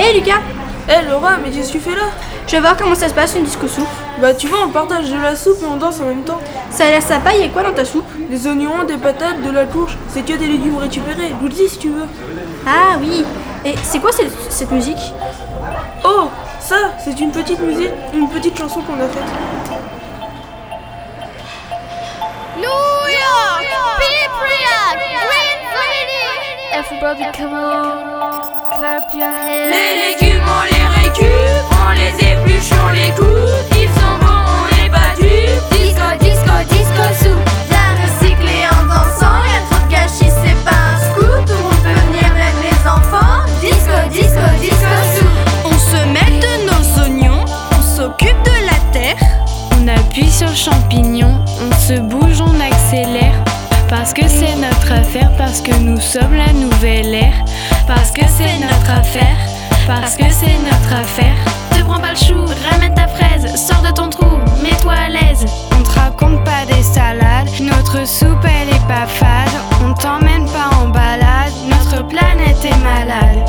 Hé Lucas Hé Laura, mais qu'est-ce que tu fais là? Je vais voir comment ça se passe une disco soupe. Bah tu vois, on partage de la soupe et on danse en même temps. Ça a l'air sympa, y a quoi dans ta soupe? Des oignons, des patates, de la courge. C'est que des légumes récupérés. Je vous le dis si tu veux. Ah oui. Et c'est quoi cette, cette musique? Oh, ça, c'est une petite musique, une petite chanson qu'on a faite. Everybody come on, Les légumes, on les récup, on les épluche, on les coupe. Ils sont bons, on pas dupes. Disco, disco, disco soup. Bien recyclé en dansant, y'a trop de gâchis, c'est pas un scoop. Tout le monde peut venir, même les enfants. Disco, disco, disco soup. On se met de nos oignons, on s'occupe de la terre. On appuie sur le champignon, on se bouge, on accélère. Parce que c'est notre affaire, parce que nous sommes la nouvelle ère. Parce que c'est notre affaire, parce que c'est notre affaire. Te prends pas le chou, ramène ta fraise, sors de ton trou, mets-toi à l'aise. On te raconte pas des salades, notre soupe elle est pas fade. On t'emmène pas en balade, notre planète est malade.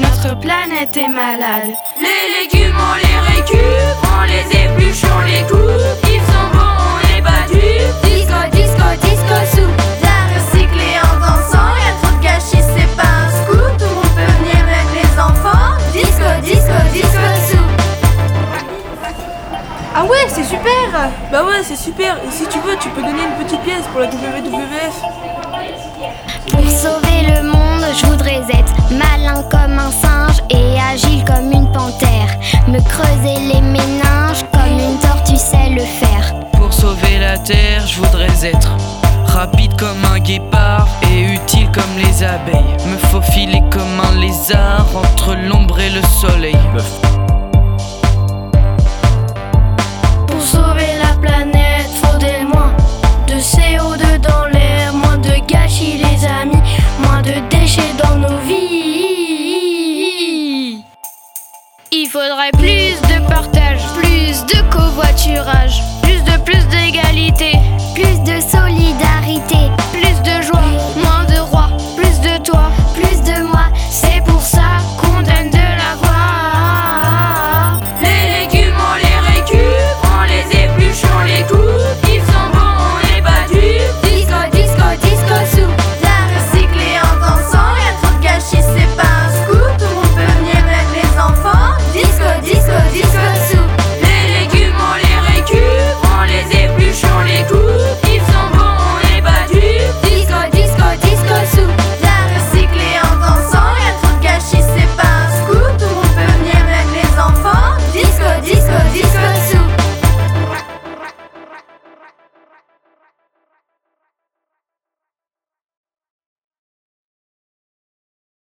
Notre planète est malade. Les légumes, on les récup, on les épluche, on les coupe. Super Bah ouais, c'est super. Et si tu veux, tu peux donner une petite pièce pour la WWF. Pour sauver le monde, je voudrais être malin comme un singe et agile comme une panthère. Me creuser les méninges comme une tortue sait le faire. Pour sauver la terre, je voudrais être rapide comme un guépard et utile comme les abeilles. Me faufiler comme un lézard entre l'ombre et le soleil. Dans nos vies. Il faudrait plus